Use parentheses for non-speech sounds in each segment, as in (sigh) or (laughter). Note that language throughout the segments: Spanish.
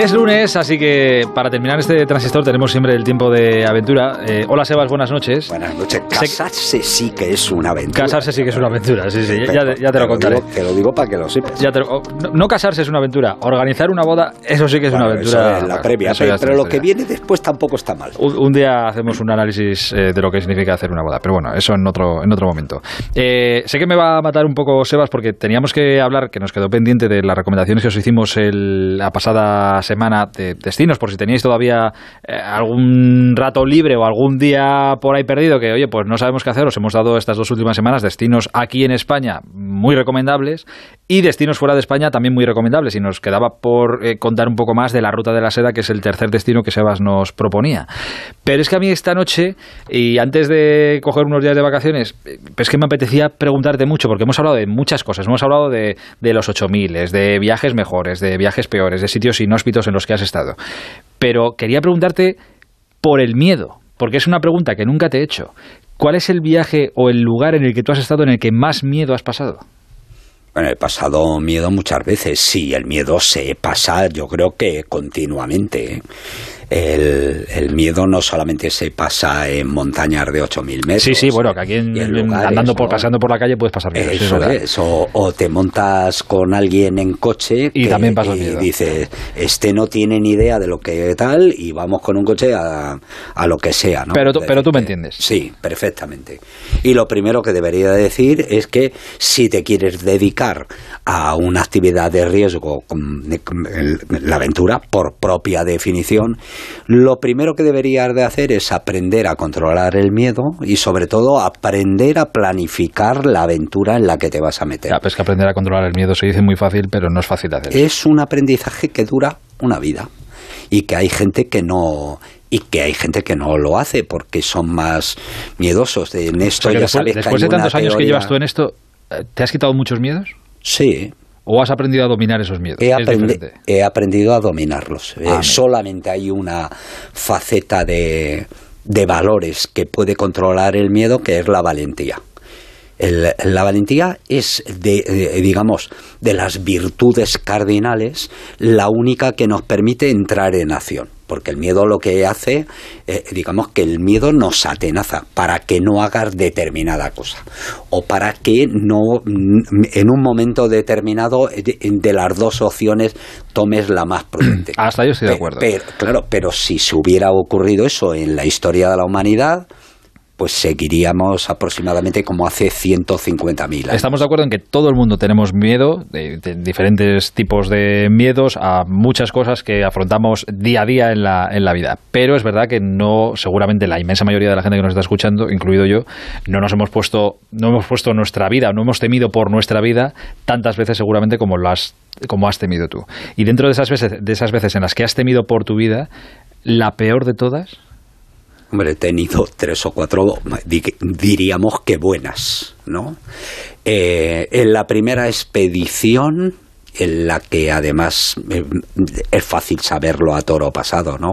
Es lunes, así que para terminar este transistor tenemos siempre el tiempo de aventura. Eh, hola Sebas, buenas noches. Buenas noches. Casarse sí que es una aventura. Casarse sí que es una aventura, sí, sí, ya, ya te lo contaré. Digo, te lo digo para que lo sepas. Ya te lo- no, no casarse es una aventura, organizar una boda, eso sí que es una aventura. eso es la previa, pero, lo que viene después tampoco está mal. Un, un día hacemos un análisis eh, de lo que significa hacer una boda, pero bueno, eso en otro, en otro momento. Eh, sé que me va a matar un poco Sebas porque teníamos que hablar, que nos quedó pendiente de las recomendaciones que os hicimos el- la pasada semana de destinos, por si teníais todavía eh, algún rato libre o algún día por ahí perdido que, oye, pues no sabemos qué hacer, os hemos dado estas dos últimas semanas destinos aquí en España muy recomendables y destinos fuera de España también muy recomendables y nos quedaba por eh, contar un poco más de la Ruta de la Seda, que es el tercer destino que Sebas nos proponía. Pero es que a mí esta noche, y antes de coger unos días de vacaciones, eh, es que me apetecía preguntarte mucho, porque hemos hablado de muchas cosas. Hemos hablado de, de los 8000, de viajes mejores, de viajes peores, de sitios inhóspitos en los que has estado. Pero quería preguntarte por el miedo, porque es una pregunta que nunca te he hecho. ¿Cuál es el viaje o el lugar en el que tú has estado en el que más miedo has pasado? Bueno, he pasado miedo muchas veces. Sí, el miedo se pasa, yo creo que continuamente. ¿Eh? El, el miedo no solamente se pasa en montañas de 8.000 metros. Sí, sí, bueno, que aquí en- lugares, andando por, ¿no? pasando por la calle puedes pasar miedo. Eso es, o, o te montas con alguien en coche Y que- también pasas y miedo. dices, este no tiene ni idea de lo que tal y vamos con un coche a, a lo que sea. ¿no? Pero tú- pero tú me Decirte, entiendes. Sí, perfectamente. Y lo primero que debería decir es que si te quieres dedicar a una actividad de riesgo, la aventura, por propia definición, lo primero que deberías de hacer es aprender a controlar el miedo y sobre todo aprender a planificar la aventura en la que te vas a meter. Ya, pues que aprender a controlar el miedo se dice muy fácil, pero no es fácil de hacer. Es un aprendizaje que dura una vida y que hay gente que no y que hay gente que no lo hace porque son más miedosos en O esto sea, que ya después, sabes de tantos años que llevas tú en esto, ¿te has quitado muchos miedos? sí ¿O has aprendido a dominar esos miedos? He, aprendi- aprendido a dominarlos. Eh, Ah, solamente hay una faceta de, de valores que puede controlar el miedo, que es la valentía. El- la valentía es, de, digamos, de las virtudes cardinales, la única que nos permite entrar en acción. Porque el miedo lo que hace, eh, digamos que el miedo nos atenaza para que no hagas determinada cosa. O para que no, en un momento determinado, eh, de, de las dos opciones, tomes la más prudente. (clears throat) Hasta yo estoy de acuerdo. Pero, claro, pero si se hubiera ocurrido eso en la historia de la humanidad, pues seguiríamos aproximadamente como hace 150.000 años. Estamos de acuerdo en que todo el mundo tenemos miedo, de, de diferentes tipos de miedos a muchas cosas que afrontamos día a día en la, en la vida. Pero es verdad que no, seguramente la inmensa mayoría de la gente que nos está escuchando, incluido yo, no nos hemos puesto, no hemos puesto nuestra vida, no hemos temido por nuestra vida tantas veces seguramente como lo has, como has temido tú. Y dentro de esas veces, de esas veces en las que has temido por tu vida, la peor de todas, Hombre, he tenido tres o cuatro, di- diríamos que buenas, ¿no? Eh, en la primera expedición, en la que además eh, es fácil saberlo a toro pasado, ¿no?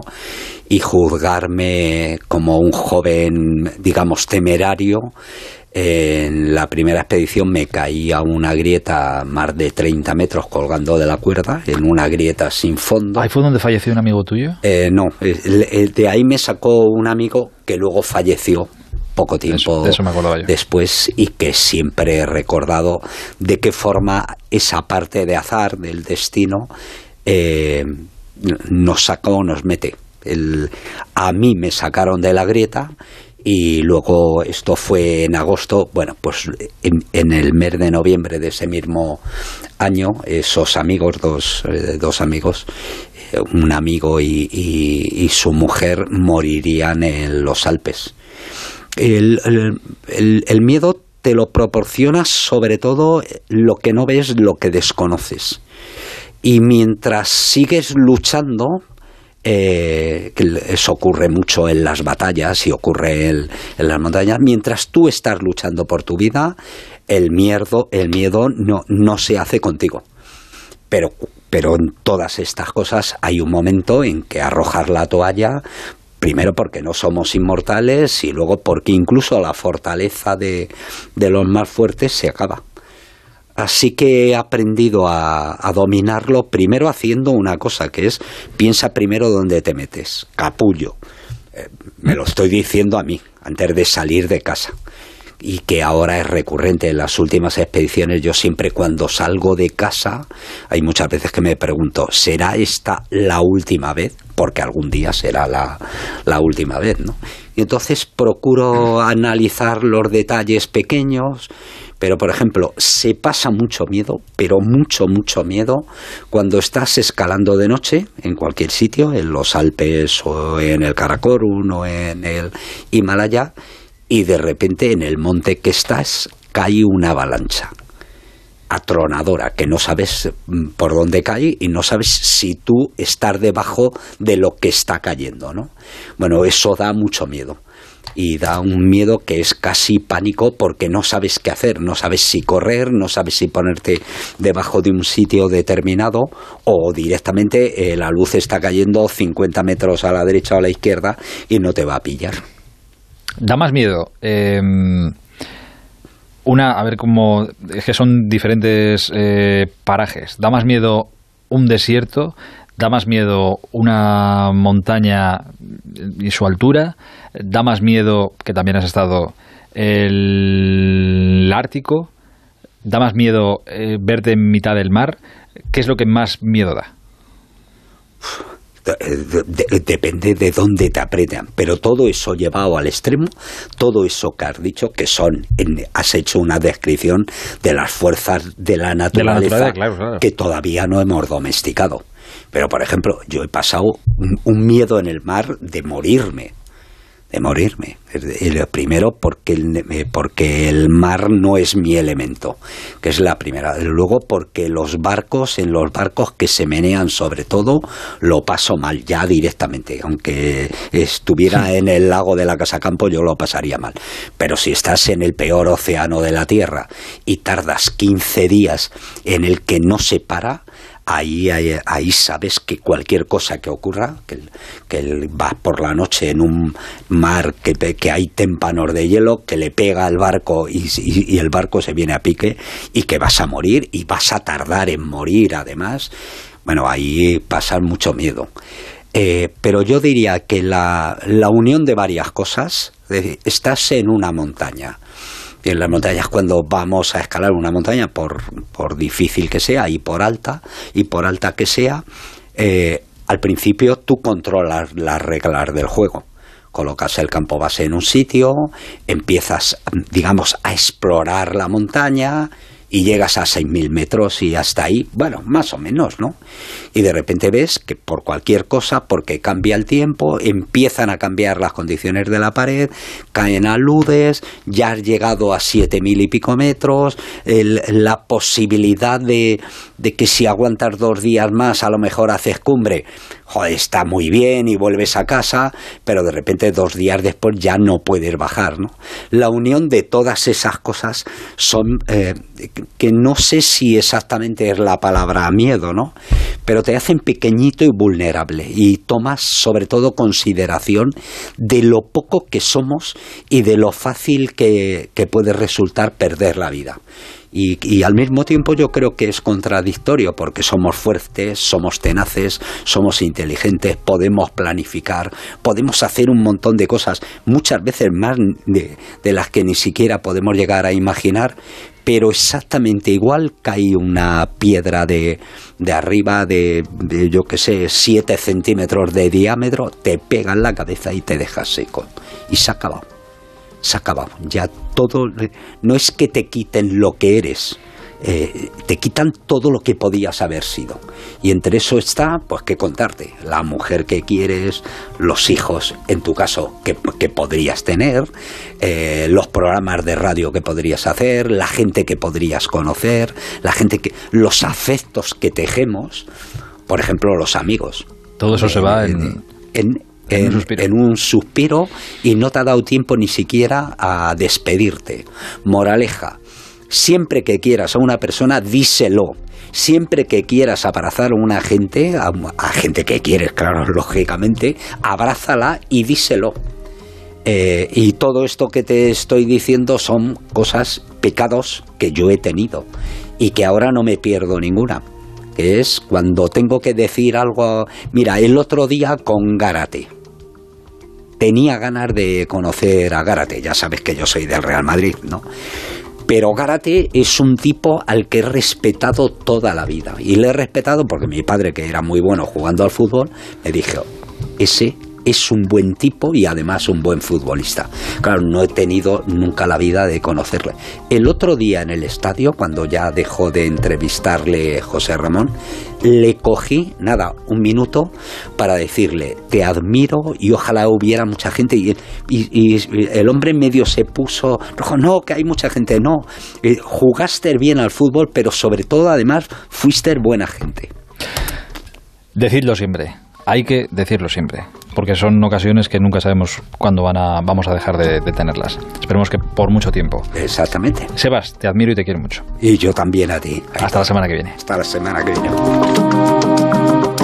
Y juzgarme como un joven, digamos, temerario, en la primera expedición me caí a una grieta más de 30 metros colgando de la cuerda, en una grieta sin fondo. ahí fue donde falleció un amigo tuyo. Eh, no, de ahí me sacó un amigo que luego falleció poco tiempo de eso después y que siempre he recordado de qué forma esa parte de azar del destino eh, nos saca o nos mete. El- a mí me sacaron de la grieta y luego esto fue en agosto, bueno, pues en, el mes de noviembre de ese mismo año, esos amigos, dos, eh, dos amigos, eh, un amigo y, y- su mujer morirían en los Alpes. El- el miedo te lo proporciona sobre todo lo que no ves, lo que desconoces. Y mientras sigues luchando, eh, que eso ocurre mucho en las batallas y ocurre en, en las montañas, mientras tú estás luchando por tu vida, el miedo, el miedo no, no se hace contigo. Pero, pero en todas estas cosas hay un momento en que arrojar la toalla, primero porque no somos inmortales y luego porque incluso la fortaleza de, de los más fuertes se acaba. Así que he aprendido a, dominarlo primero haciendo una cosa que es piensa primero dónde te metes, capullo. Eh, me lo estoy diciendo a mí antes de salir de casa y que ahora es recurrente en las últimas expediciones. Yo siempre cuando salgo de casa, hay muchas veces que me pregunto, ¿será esta la última vez? Porque algún día será la, la última vez, ¿no? Y entonces procuro analizar los detalles pequeños, pero, por ejemplo, se pasa mucho miedo, pero mucho, mucho miedo cuando estás escalando de noche en cualquier sitio, en los Alpes o en el Karakorum o en el Himalaya, y de repente en el monte que estás cae una avalancha atronadora que no sabes mm, por dónde cae y no sabes si tú estás debajo de lo que está cayendo, ¿no? Bueno, eso da mucho miedo y da un miedo que es casi pánico porque no sabes qué hacer, no sabes si correr, no sabes si ponerte debajo de un sitio determinado o directamente eh, la luz está cayendo 50 metros a la derecha o a la izquierda y no te va a pillar. Da más miedo. Em, una, a ver cómo. Es que son diferentes eh, parajes. Da más miedo un desierto, da más miedo una montaña y su altura, da más miedo, que también has estado, el Ártico, da más miedo eh, verte en mitad del mar. ¿Qué es lo que más miedo da? depende de dónde te apretan, pero todo eso llevado al extremo, todo eso que has dicho, que son, has hecho una descripción de las fuerzas de la naturaleza, que todavía no hemos domesticado. Pero, por ejemplo, yo he pasado un miedo en el mar de morirme de morirme. Primero porque el, eh, porque el mar no es mi elemento, que es la primera. Luego porque los barcos, en los barcos que se menean sobre todo, lo paso mal ya directamente. Aunque estuviera en el lago de la Casa Campo, yo lo pasaría mal. Pero si estás en el peor océano de la Tierra y tardas 15 días en el que no se para, ahí, ahí, sabes que cualquier cosa que ocurra, que, que vas por la noche en un mar que, que hay témpanos de hielo, que le pega al barco y, y, el barco se viene a pique y que vas a morir y vas a tardar en morir además, bueno, ahí pasa mucho miedo. Eh, pero yo diría que la, la unión de varias cosas, estás en una montaña, en las montañas cuando vamos a escalar una montaña, por, por difícil que sea y por alta, y por alta que sea, eh, al principio tú controlas las reglas del juego. Colocas el campo base en un sitio, empiezas, digamos, a explorar la montaña, y llegas a 6.000 metros y hasta ahí, bueno, más o menos, ¿no? Y de repente ves que por cualquier cosa, porque cambia el tiempo, empiezan a cambiar las condiciones de la pared, caen aludes, ya has llegado a 7.000 y pico metros, la posibilidad de, de que si aguantas dos días más a lo mejor haces cumbre, joder, está muy bien y vuelves a casa, pero de repente dos días después ya no puedes bajar, ¿no? La unión de todas esas cosas son eh, que no sé si exactamente es la palabra miedo, ¿no? Pero te hacen pequeñito y vulnerable y tomas sobre todo consideración de lo poco que somos y de lo fácil que puede resultar perder la vida. Y, al mismo tiempo yo creo que es contradictorio porque somos fuertes, somos tenaces, somos inteligentes, podemos planificar, podemos hacer un montón de cosas, muchas veces más de, las que ni siquiera podemos llegar a imaginar, pero exactamente igual cae una piedra de, de arriba de, de, yo que sé, 7 centímetros de diámetro, te pega en la cabeza y te deja seco. Y se ha acabado se acabado. Ya todo, no es que te quiten lo que eres, eh, te quitan todo lo que podías haber sido. Y entre eso está, pues, que contarte, la mujer que quieres, los hijos, en tu caso, que, podrías tener, eh, los programas de radio que podrías hacer, la gente que podrías conocer, la gente que, los afectos que tejemos, por ejemplo, los amigos. Todo eso se va en, en en, un suspiro y no te ha dado tiempo ni siquiera a despedirte. Moraleja, siempre que quieras a una persona, díselo. Siempre que quieras abrazar a una gente, a, gente que quieres, claro, (laughs) lógicamente, abrázala y díselo. Eh, y todo esto que te estoy diciendo son cosas, pecados que yo he tenido y que ahora no me pierdo ninguna. Que es cuando tengo que decir algo. Mira, el otro día con Gárate. Tenía ganas de conocer a Gárate. Ya sabes que yo soy del Real Madrid, ¿no? Pero Gárate es un tipo al que he respetado toda la vida. Y le he respetado porque mi padre, que era muy bueno jugando al fútbol, me dijo, ese es un buen tipo y además un buen futbolista. Claro, no he tenido nunca la vida de conocerle. El otro día en el estadio, cuando ya dejó de entrevistarle José Ramón, le cogí, nada, un minuto para decirle, te admiro y ojalá hubiera mucha gente. Y, el hombre medio se puso, rojo, no, que hay mucha gente, no. Eh, jugaste bien al fútbol, pero sobre todo además fuiste buena gente. Decidlo siempre hay que decirlo siempre, porque son ocasiones que nunca sabemos cuándo van a, vamos a dejar de, de, tenerlas. Esperemos que por mucho tiempo. Exactamente. Sebas, te admiro y te quiero mucho. Y yo también a ti. Hasta la semana que viene. Hasta la semana que viene.